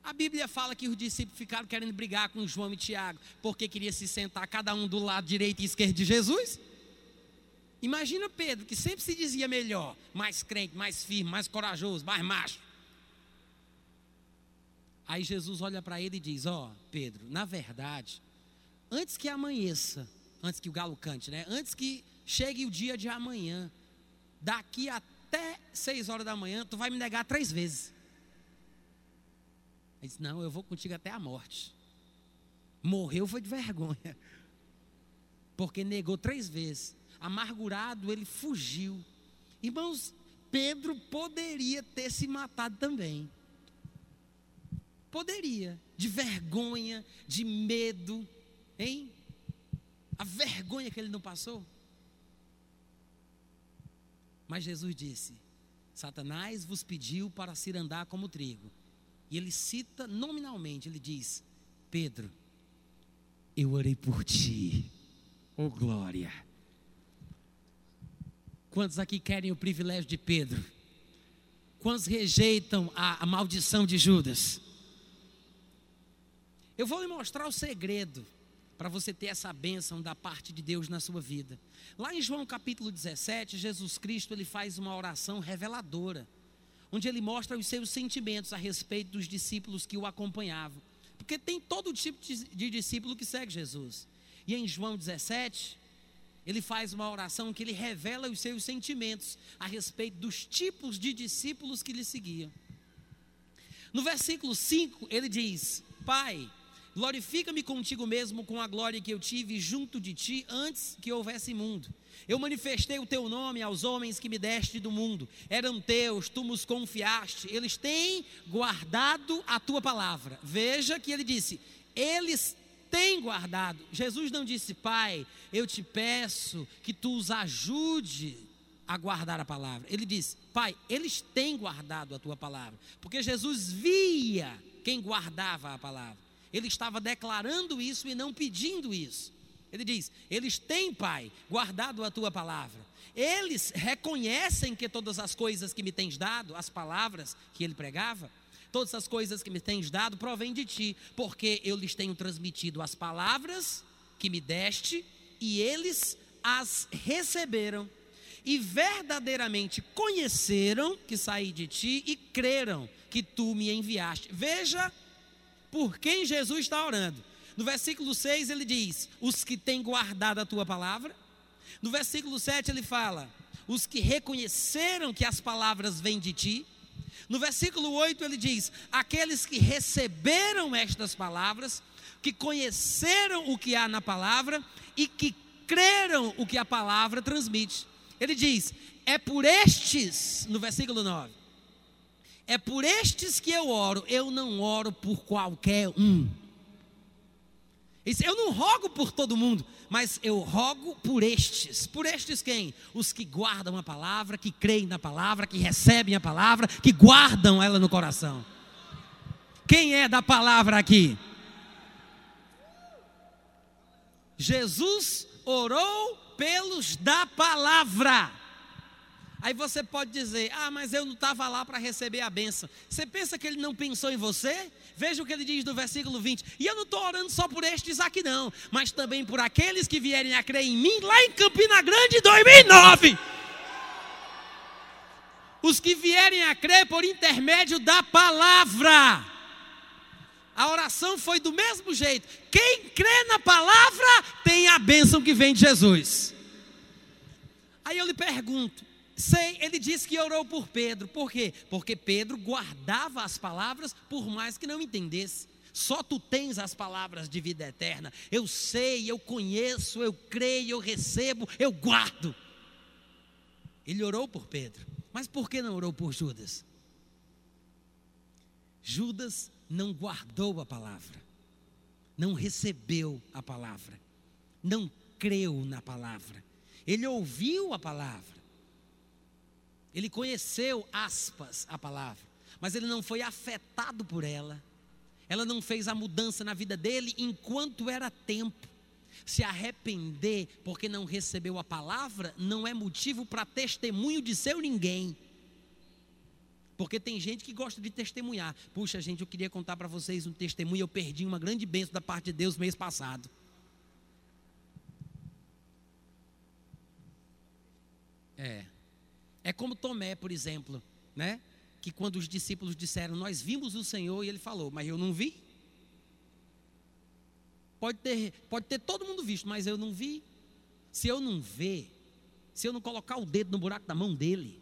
S1: A Bíblia fala que os discípulos ficaram querendo brigar com João e Tiago, porque queria se sentar cada um do lado direito e esquerdo de Jesus. Imagina Pedro, que sempre se dizia melhor, mais crente, mais firme, mais corajoso, mais macho. Aí Jesus olha para ele e diz: Ó, oh, Pedro, na verdade, antes que amanheça, antes que o galo cante, né? Antes que chegue o dia de amanhã, daqui até seis horas da manhã, tu vai me negar três vezes. Ele disse: Não, eu vou contigo até a morte. Morreu foi de vergonha, porque negou três vezes. Amargurado, ele fugiu. Irmãos, Pedro poderia ter se matado também. Poderia, de vergonha, de medo, hein? A vergonha que ele não passou. Mas Jesus disse: Satanás vos pediu para se andar como trigo, e ele cita nominalmente, ele diz: Pedro, eu orei por ti, oh glória. Quantos aqui querem o privilégio de Pedro? Quantos rejeitam a, a maldição de Judas? Eu vou lhe mostrar o segredo para você ter essa bênção da parte de Deus na sua vida. Lá em João capítulo 17, Jesus Cristo ele faz uma oração reveladora onde ele mostra os seus sentimentos a respeito dos discípulos que o acompanhavam. Porque tem todo tipo de discípulo que segue Jesus. E em João 17, ele faz uma oração que ele revela os seus sentimentos a respeito dos tipos de discípulos que lhe seguiam. No versículo 5, ele diz: Pai, glorifica-me contigo mesmo com a glória que eu tive junto de ti antes que houvesse mundo. Eu manifestei o teu nome aos homens que me deste do mundo. Eram teus, tu nos confiaste. Eles têm guardado a tua palavra. Veja que ele disse: eles têm guardado. Jesus não disse, Pai, eu te peço que tu os ajude a guardar a palavra. Ele disse, Pai, eles têm guardado a tua palavra. Porque Jesus via quem guardava a palavra. Ele estava declarando isso e não pedindo isso. Ele diz: Eles têm, Pai, guardado a tua palavra. Eles reconhecem que todas as coisas que me tens dado, as palavras que ele pregava, todas as coisas que me tens dado provêm de ti, porque eu lhes tenho transmitido as palavras que me deste e eles as receberam e verdadeiramente conheceram que saí de ti e creram que tu me enviaste. Veja por quem Jesus está orando. No versículo 6 ele diz: Os que têm guardado a tua palavra. No versículo 7 ele fala: Os que reconheceram que as palavras vêm de ti. No versículo 8 ele diz: Aqueles que receberam estas palavras, que conheceram o que há na palavra e que creram o que a palavra transmite. Ele diz: É por estes, no versículo 9, é por estes que eu oro, eu não oro por qualquer um. Eu não rogo por todo mundo, mas eu rogo por estes. Por estes quem? Os que guardam a palavra, que creem na palavra, que recebem a palavra, que guardam ela no coração. Quem é da palavra aqui? Jesus orou pelos da palavra. Aí você pode dizer: Ah, mas eu não estava lá para receber a benção. Você pensa que ele não pensou em você? Veja o que ele diz no versículo 20. E eu não estou orando só por estes aqui, não, mas também por aqueles que vierem a crer em mim lá em Campina Grande 2009. Os que vierem a crer por intermédio da palavra. A oração foi do mesmo jeito. Quem crê na palavra tem a bênção que vem de Jesus. Aí eu lhe pergunto: Sei, ele disse que orou por Pedro. Por quê? Porque Pedro guardava as palavras por mais que não entendesse. Só tu tens as palavras de vida eterna. Eu sei, eu conheço, eu creio, eu recebo, eu guardo. Ele orou por Pedro. Mas por que não orou por Judas? Judas não guardou a palavra, não recebeu a palavra, não creu na palavra. Ele ouviu a palavra, ele conheceu, aspas, a palavra, mas ele não foi afetado por ela. Ela não fez a mudança na vida dele enquanto era tempo. Se arrepender porque não recebeu a palavra não é motivo para testemunho de seu ninguém. Porque tem gente que gosta de testemunhar. Puxa, gente, eu queria contar para vocês um testemunho. Eu perdi uma grande bênção da parte de Deus mês passado. É. É como Tomé, por exemplo, né? Que quando os discípulos disseram, nós vimos o Senhor, e ele falou, mas eu não vi. Pode ter, pode ter todo mundo visto, mas eu não vi. Se eu não ver, se eu não colocar o dedo no buraco da mão dele,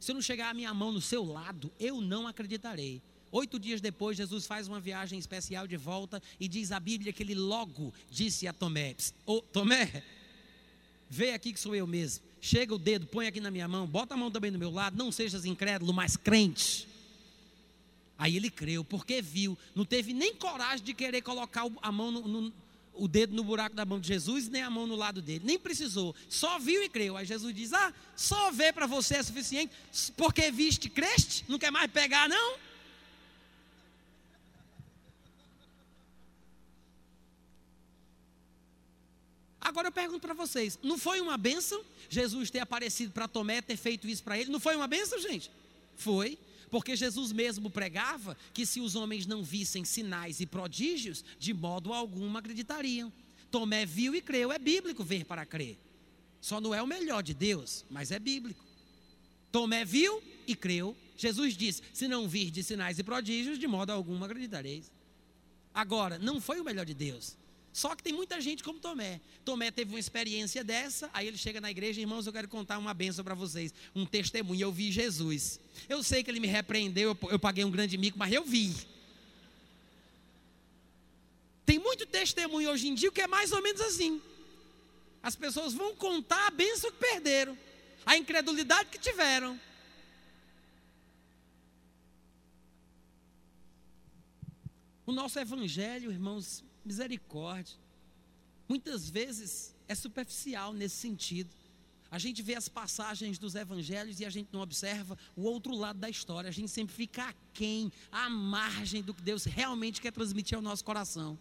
S1: se eu não chegar a minha mão no seu lado, eu não acreditarei. Oito dias depois, Jesus faz uma viagem especial de volta e diz a Bíblia que ele logo disse a Tomé: Ô Tomé, vê aqui que sou eu mesmo chega o dedo, põe aqui na minha mão, bota a mão também do meu lado, não sejas incrédulo, mas crente. Aí ele creu, porque viu, não teve nem coragem de querer colocar a mão no, no, o dedo no buraco da mão de Jesus, nem a mão no lado dele, nem precisou, só viu e creu. Aí Jesus diz: Ah, só ver para você é suficiente, porque viste, creste, não quer mais pegar, não? Agora eu pergunto para vocês: não foi uma bênção Jesus ter aparecido para Tomé, ter feito isso para ele? Não foi uma bênção, gente? Foi. Porque Jesus mesmo pregava que se os homens não vissem sinais e prodígios, de modo algum acreditariam. Tomé viu e creu, é bíblico ver para crer. Só não é o melhor de Deus, mas é bíblico. Tomé viu e creu. Jesus disse: Se não vir de sinais e prodígios, de modo algum acreditareis. Agora, não foi o melhor de Deus. Só que tem muita gente como Tomé. Tomé teve uma experiência dessa, aí ele chega na igreja, irmãos, eu quero contar uma benção para vocês, um testemunho. Eu vi Jesus. Eu sei que ele me repreendeu, eu paguei um grande mico, mas eu vi. Tem muito testemunho hoje em dia que é mais ou menos assim. As pessoas vão contar a bênção que perderam, a incredulidade que tiveram. O nosso evangelho, irmãos, misericórdia, muitas vezes é superficial nesse sentido. A gente vê as passagens dos evangelhos e a gente não observa o outro lado da história. A gente sempre fica aquém, à margem do que Deus realmente quer transmitir ao nosso coração.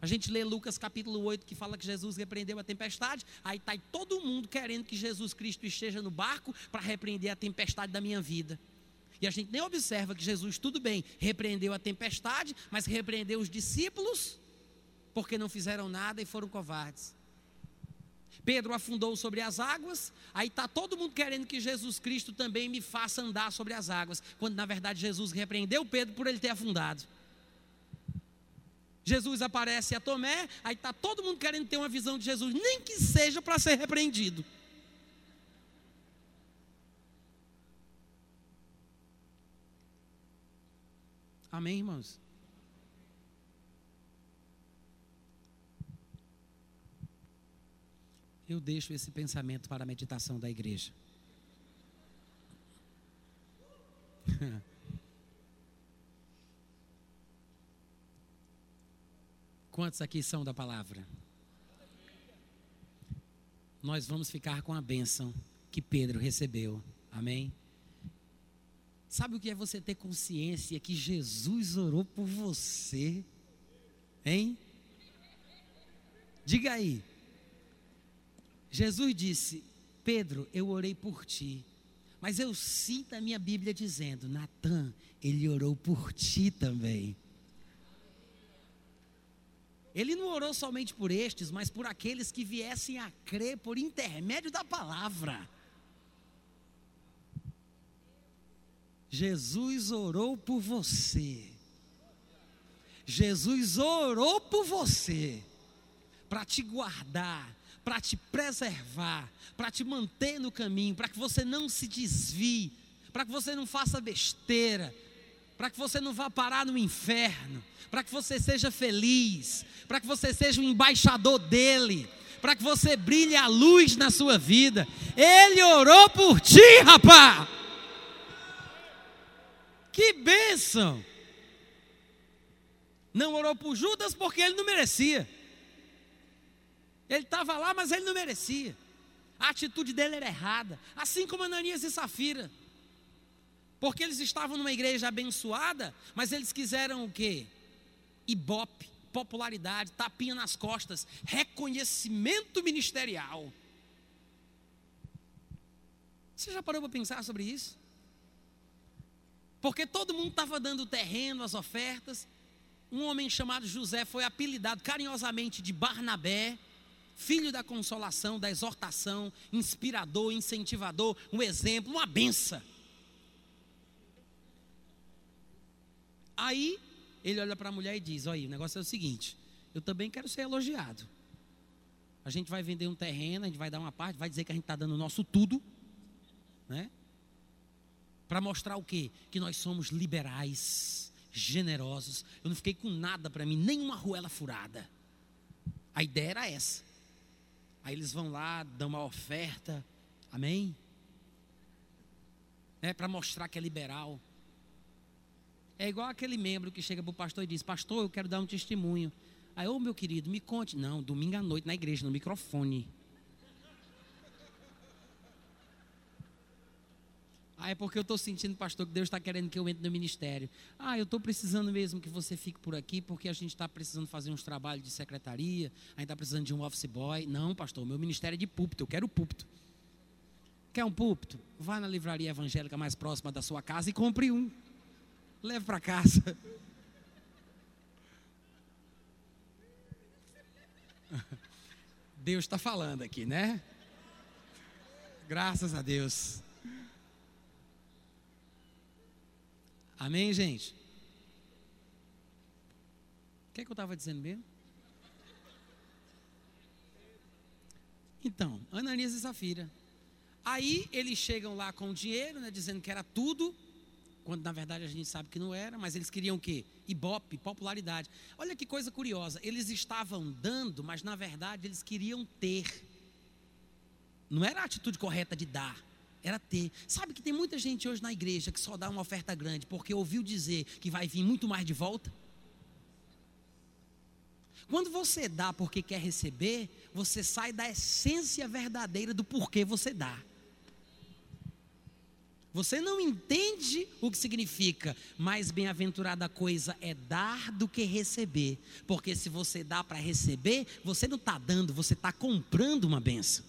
S1: A gente lê Lucas capítulo 8 que fala que Jesus repreendeu a tempestade. Aí está todo mundo querendo que Jesus Cristo esteja no barco para repreender a tempestade da minha vida. E a gente nem observa que Jesus, tudo bem, repreendeu a tempestade, mas repreendeu os discípulos porque não fizeram nada e foram covardes. Pedro afundou sobre as águas, aí está todo mundo querendo que Jesus Cristo também me faça andar sobre as águas, quando na verdade Jesus repreendeu Pedro por ele ter afundado. Jesus aparece a Tomé, aí está todo mundo querendo ter uma visão de Jesus, nem que seja para ser repreendido. Amém, irmãos? Eu deixo esse pensamento para a meditação da igreja. Quantos aqui são da palavra? Nós vamos ficar com a bênção que Pedro recebeu. Amém? Sabe o que é você ter consciência que Jesus orou por você? Hein? Diga aí. Jesus disse: Pedro, eu orei por ti. Mas eu sinto a minha Bíblia dizendo: Natan, ele orou por ti também. Ele não orou somente por estes, mas por aqueles que viessem a crer por intermédio da palavra. Jesus orou por você. Jesus orou por você para te guardar, para te preservar, para te manter no caminho, para que você não se desvie, para que você não faça besteira, para que você não vá parar no inferno, para que você seja feliz, para que você seja um embaixador dele, para que você brilhe a luz na sua vida. Ele orou por ti, rapaz. Que bênção! Não orou por Judas porque ele não merecia. Ele estava lá, mas ele não merecia. A atitude dele era errada, assim como Ananias e Safira. Porque eles estavam numa igreja abençoada, mas eles quiseram o quê? Ibope, popularidade, tapinha nas costas, reconhecimento ministerial. Você já parou para pensar sobre isso? Porque todo mundo estava dando terreno, as ofertas. Um homem chamado José foi apelidado carinhosamente de Barnabé, filho da consolação, da exortação, inspirador, incentivador, um exemplo, uma benção. Aí ele olha para a mulher e diz: Olha, o negócio é o seguinte, eu também quero ser elogiado. A gente vai vender um terreno, a gente vai dar uma parte, vai dizer que a gente está dando o nosso tudo, né? Para mostrar o quê? Que nós somos liberais, generosos. Eu não fiquei com nada para mim, nem uma ruela furada. A ideia era essa. Aí eles vão lá, dão uma oferta, amém? É para mostrar que é liberal. É igual aquele membro que chega para o pastor e diz: Pastor, eu quero dar um testemunho. Aí, ô oh, meu querido, me conte. Não, domingo à noite na igreja, no microfone. Ah, é porque eu estou sentindo, pastor, que Deus está querendo que eu entre no ministério. Ah, eu estou precisando mesmo que você fique por aqui, porque a gente está precisando fazer uns trabalhos de secretaria, a gente está precisando de um office boy. Não, pastor, meu ministério é de púlpito, eu quero púlpito. Quer um púlpito? Vá na livraria evangélica mais próxima da sua casa e compre um leve para casa. Deus está falando aqui, né? Graças a Deus. Amém, gente? O que, é que eu estava dizendo mesmo? Então, Ananias e Safira. Aí eles chegam lá com o dinheiro, né, dizendo que era tudo, quando na verdade a gente sabe que não era, mas eles queriam o quê? Ibope, popularidade. Olha que coisa curiosa, eles estavam dando, mas na verdade eles queriam ter. Não era a atitude correta de dar, era ter. Sabe que tem muita gente hoje na igreja que só dá uma oferta grande porque ouviu dizer que vai vir muito mais de volta? Quando você dá porque quer receber, você sai da essência verdadeira do porquê você dá. Você não entende o que significa, mais bem-aventurada coisa é dar do que receber. Porque se você dá para receber, você não está dando, você está comprando uma benção.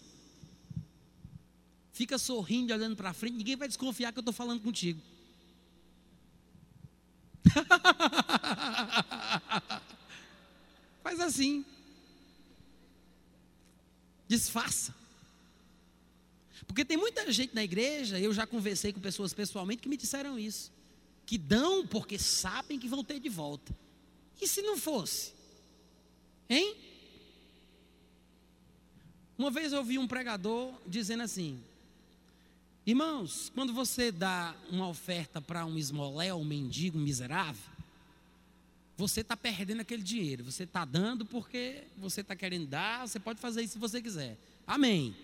S1: Fica sorrindo, olhando para frente, ninguém vai desconfiar que eu estou falando contigo. Faz assim. Disfarça. Porque tem muita gente na igreja, eu já conversei com pessoas pessoalmente que me disseram isso. Que dão porque sabem que vão ter de volta. E se não fosse? Hein? Uma vez eu ouvi um pregador dizendo assim: Irmãos, quando você dá uma oferta para um esmolé, um mendigo, um miserável, você está perdendo aquele dinheiro. Você está dando porque você está querendo dar, você pode fazer isso se você quiser. Amém.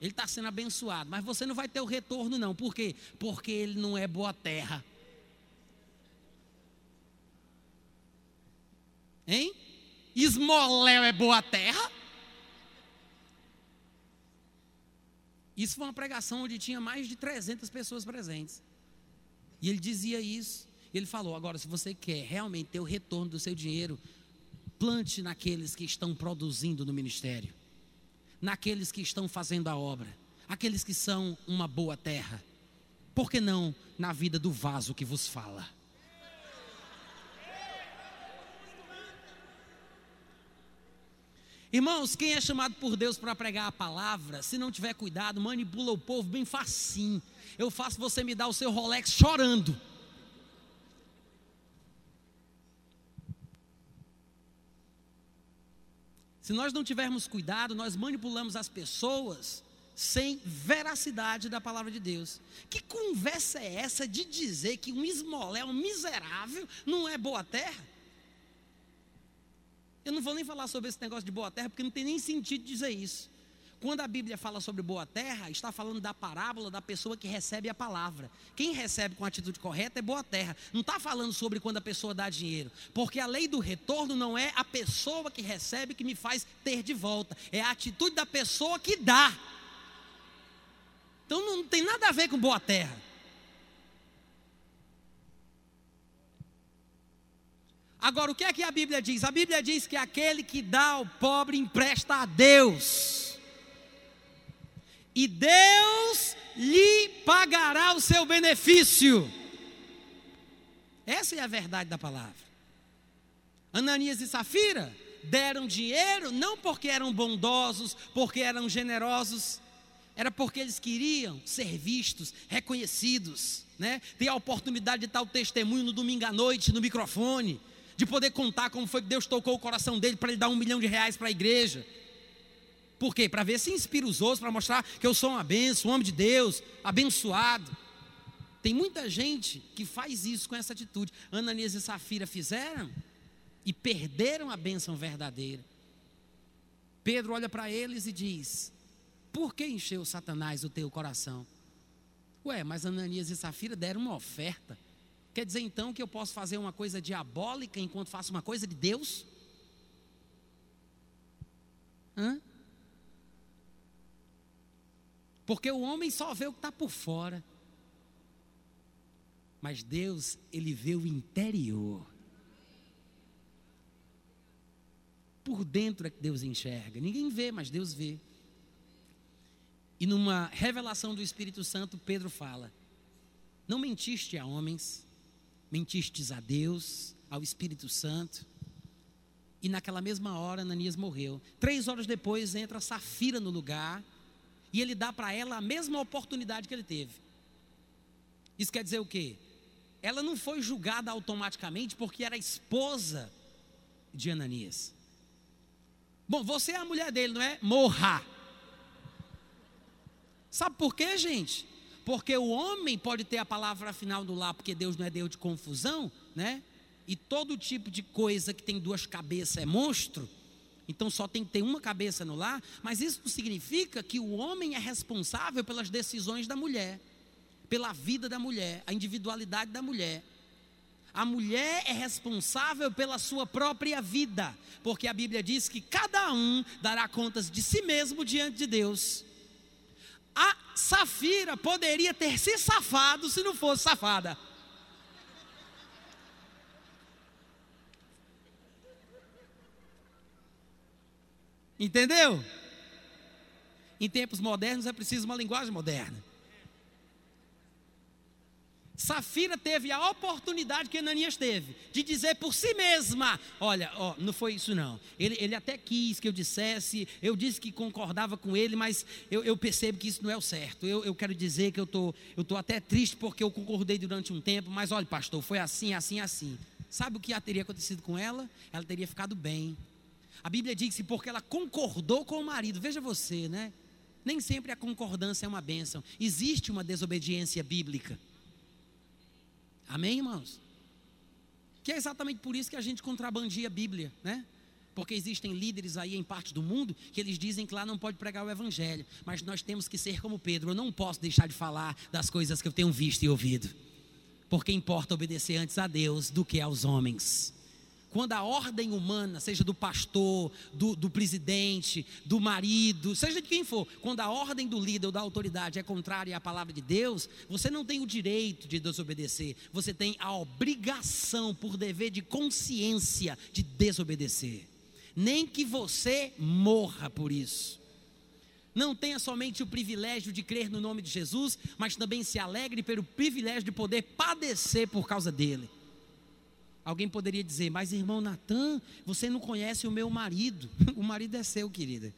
S1: Ele está sendo abençoado, mas você não vai ter o retorno, não. Por quê? Porque ele não é boa terra. Hein? Esmoléu é boa terra? Isso foi uma pregação onde tinha mais de 300 pessoas presentes. E ele dizia isso. Ele falou: agora, se você quer realmente ter o retorno do seu dinheiro, plante naqueles que estão produzindo no ministério naqueles que estão fazendo a obra, aqueles que são uma boa terra. Por que não na vida do vaso que vos fala? Irmãos, quem é chamado por Deus para pregar a palavra, se não tiver cuidado, manipula o povo bem facinho. Eu faço você me dar o seu Rolex chorando. Se nós não tivermos cuidado, nós manipulamos as pessoas sem veracidade da palavra de Deus. Que conversa é essa de dizer que um esmolé, um miserável, não é boa terra? Eu não vou nem falar sobre esse negócio de boa terra, porque não tem nem sentido dizer isso. Quando a Bíblia fala sobre boa terra, está falando da parábola da pessoa que recebe a palavra. Quem recebe com atitude correta é boa terra. Não está falando sobre quando a pessoa dá dinheiro. Porque a lei do retorno não é a pessoa que recebe que me faz ter de volta. É a atitude da pessoa que dá. Então não tem nada a ver com boa terra. Agora, o que é que a Bíblia diz? A Bíblia diz que aquele que dá ao pobre empresta a Deus e Deus lhe pagará o seu benefício. Essa é a verdade da palavra. Ananias e Safira deram dinheiro não porque eram bondosos, porque eram generosos, era porque eles queriam ser vistos, reconhecidos, né? Ter a oportunidade de dar o testemunho no domingo à noite, no microfone, de poder contar como foi que Deus tocou o coração dele para ele dar um milhão de reais para a igreja. Por quê? Para ver se inspira os outros, para mostrar que eu sou uma benção, um homem de Deus, abençoado. Tem muita gente que faz isso com essa atitude. Ananias e Safira fizeram e perderam a bênção verdadeira. Pedro olha para eles e diz: Por que encheu Satanás o teu coração? Ué, mas Ananias e Safira deram uma oferta. Quer dizer então que eu posso fazer uma coisa diabólica enquanto faço uma coisa de Deus? Hã? Porque o homem só vê o que está por fora. Mas Deus, ele vê o interior. Por dentro é que Deus enxerga. Ninguém vê, mas Deus vê. E numa revelação do Espírito Santo, Pedro fala: Não mentiste a homens, mentistes a Deus, ao Espírito Santo. E naquela mesma hora, Ananias morreu. Três horas depois, entra Safira no lugar e ele dá para ela a mesma oportunidade que ele teve. Isso quer dizer o quê? Ela não foi julgada automaticamente porque era esposa de Ananias. Bom, você é a mulher dele, não é? Morra. Sabe por quê, gente? Porque o homem pode ter a palavra final do lar, porque Deus não é Deus de confusão, né? E todo tipo de coisa que tem duas cabeças é monstro. Então só tem que ter uma cabeça no lar, mas isso não significa que o homem é responsável pelas decisões da mulher, pela vida da mulher, a individualidade da mulher. A mulher é responsável pela sua própria vida, porque a Bíblia diz que cada um dará contas de si mesmo diante de Deus. A Safira poderia ter se safado se não fosse safada. Entendeu? Em tempos modernos é preciso uma linguagem moderna. Safira teve a oportunidade que Ananias teve de dizer por si mesma: Olha, ó, não foi isso não. Ele, ele até quis que eu dissesse, eu disse que concordava com ele, mas eu, eu percebo que isso não é o certo. Eu, eu quero dizer que eu tô, estou tô até triste porque eu concordei durante um tempo, mas olha, pastor, foi assim, assim, assim. Sabe o que teria acontecido com ela? Ela teria ficado bem. A Bíblia diz que porque ela concordou com o marido, veja você, né? Nem sempre a concordância é uma bênção. Existe uma desobediência bíblica. Amém, irmãos? Que é exatamente por isso que a gente contrabandia a Bíblia, né? Porque existem líderes aí em parte do mundo que eles dizem que lá não pode pregar o Evangelho, mas nós temos que ser como Pedro. Eu não posso deixar de falar das coisas que eu tenho visto e ouvido, porque importa obedecer antes a Deus do que aos homens quando a ordem humana, seja do pastor, do, do, presidente, do marido, seja de quem for, quando a ordem do líder ou da autoridade é contrária à palavra de Deus, você não tem o direito de desobedecer, você tem a obrigação, por dever de consciência, de desobedecer. Nem que você morra por isso. Não tenha somente o privilégio de crer no nome de Jesus, mas também se alegre pelo privilégio de poder padecer por causa dele. Alguém poderia dizer, mas irmão Natan, você não conhece o meu marido. o marido é seu, querida.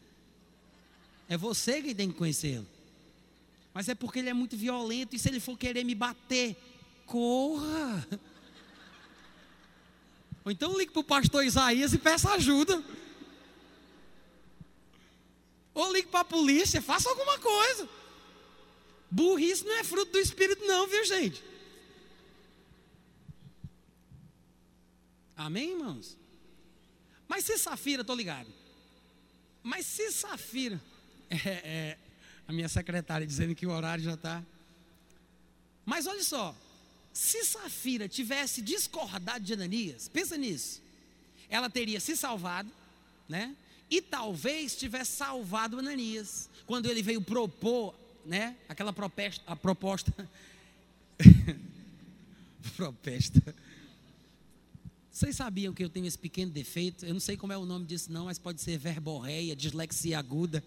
S1: É você quem tem que conhecê-lo. Mas é porque ele é muito violento e se ele for querer me bater, corra. Ou então ligue para o pastor Isaías e peça ajuda. Ou ligue para a polícia, faça alguma coisa. Burrice não é fruto do Espírito, não, viu gente? Amém, irmãos? Mas se Safira, estou ligado. Mas se Safira, é, é, a minha secretária dizendo que o horário já está. Mas olha só, se Safira tivesse discordado de Ananias, pensa nisso, ela teria se salvado, né? E talvez tivesse salvado Ananias, quando ele veio propor, né? Aquela proposta, a proposta, proposta vocês sabiam que eu tenho esse pequeno defeito? Eu não sei como é o nome disso, não, mas pode ser verborreia, dislexia aguda.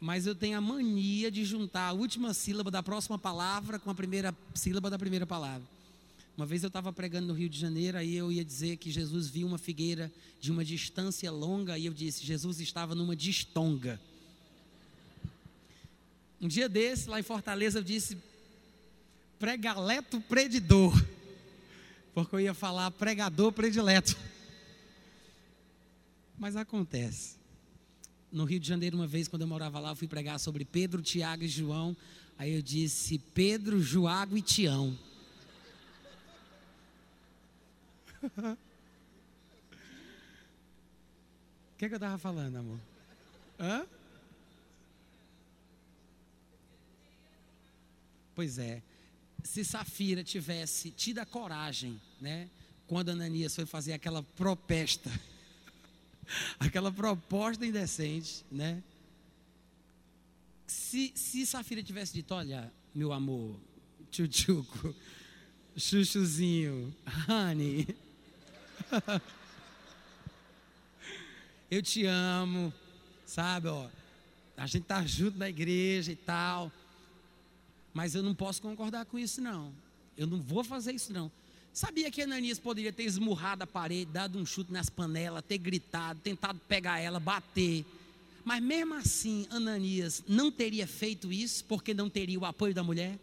S1: Mas eu tenho a mania de juntar a última sílaba da próxima palavra com a primeira sílaba da primeira palavra. Uma vez eu estava pregando no Rio de Janeiro, aí eu ia dizer que Jesus viu uma figueira de uma distância longa, e eu disse: Jesus estava numa distonga. Um dia desse, lá em Fortaleza, eu disse: pregaleto predidor porque eu ia falar pregador predileto. Mas acontece. No Rio de Janeiro, uma vez, quando eu morava lá, eu fui pregar sobre Pedro, Tiago e João. Aí eu disse Pedro, Joago e Tião. O que, é que eu estava falando, amor? Hã? Pois é se Safira tivesse tido a coragem, né, quando Ananias foi fazer aquela propesta, aquela proposta indecente, né? Se, se Safira tivesse dito, olha, meu amor, tchutchuco, chuchuzinho, honey, eu te amo, sabe, ó, a gente tá junto na igreja e tal, mas eu não posso concordar com isso, não. Eu não vou fazer isso, não. Sabia que Ananias poderia ter esmurrado a parede, dado um chute nas panelas, ter gritado, tentado pegar ela, bater. Mas mesmo assim, Ananias não teria feito isso porque não teria o apoio da mulher?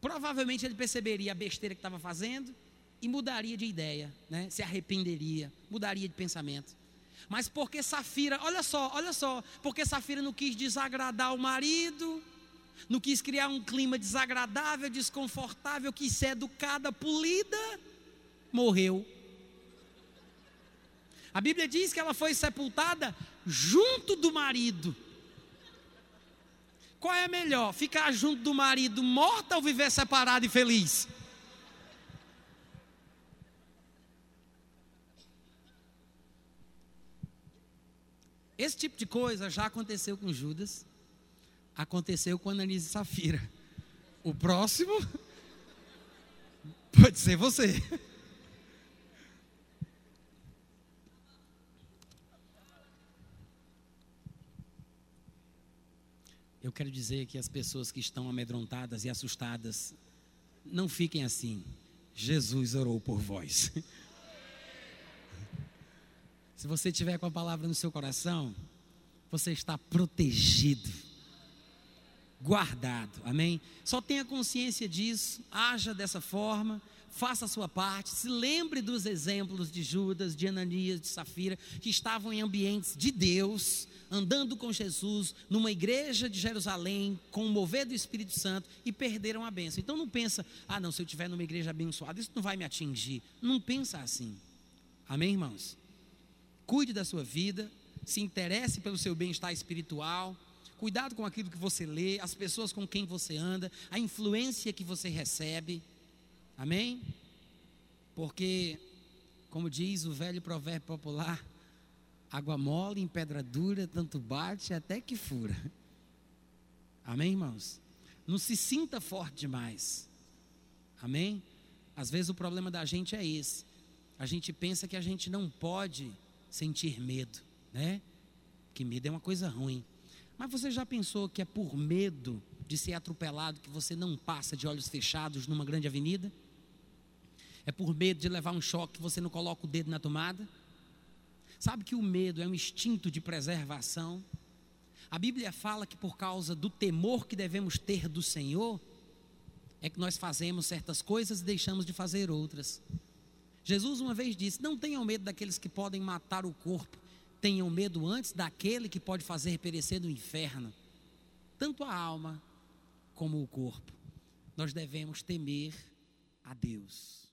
S1: Provavelmente ele perceberia a besteira que estava fazendo e mudaria de ideia, né? se arrependeria, mudaria de pensamento. Mas porque Safira, olha só, olha só, porque Safira não quis desagradar o marido, não quis criar um clima desagradável, desconfortável, quis ser educada, polida, morreu. A Bíblia diz que ela foi sepultada junto do marido. Qual é melhor, ficar junto do marido morta ou viver separado e feliz? Esse tipo de coisa já aconteceu com Judas, aconteceu com Ananias e Safira. O próximo pode ser você. Eu quero dizer que as pessoas que estão amedrontadas e assustadas, não fiquem assim. Jesus orou por vós. Se você tiver com a palavra no seu coração, você está protegido, guardado, amém? Só tenha consciência disso, haja dessa forma, faça a sua parte, se lembre dos exemplos de Judas, de Ananias, de Safira, que estavam em ambientes de Deus, andando com Jesus, numa igreja de Jerusalém, com o mover do Espírito Santo, e perderam a bênção. Então não pensa, ah não, se eu estiver numa igreja abençoada, isso não vai me atingir. Não pensa assim. Amém, irmãos? Cuide da sua vida, se interesse pelo seu bem-estar espiritual. Cuidado com aquilo que você lê, as pessoas com quem você anda, a influência que você recebe. Amém? Porque, como diz o velho provérbio popular, água mole em pedra dura, tanto bate até que fura. Amém, irmãos? Não se sinta forte demais. Amém? Às vezes o problema da gente é esse. A gente pensa que a gente não pode sentir medo, né? Que medo é uma coisa ruim. Mas você já pensou que é por medo de ser atropelado que você não passa de olhos fechados numa grande avenida? É por medo de levar um choque que você não coloca o dedo na tomada? Sabe que o medo é um instinto de preservação? A Bíblia fala que por causa do temor que devemos ter do Senhor, é que nós fazemos certas coisas e deixamos de fazer outras. Jesus uma vez disse: Não tenham medo daqueles que podem matar o corpo, tenham medo antes daquele que pode fazer perecer no inferno, tanto a alma como o corpo. Nós devemos temer a Deus.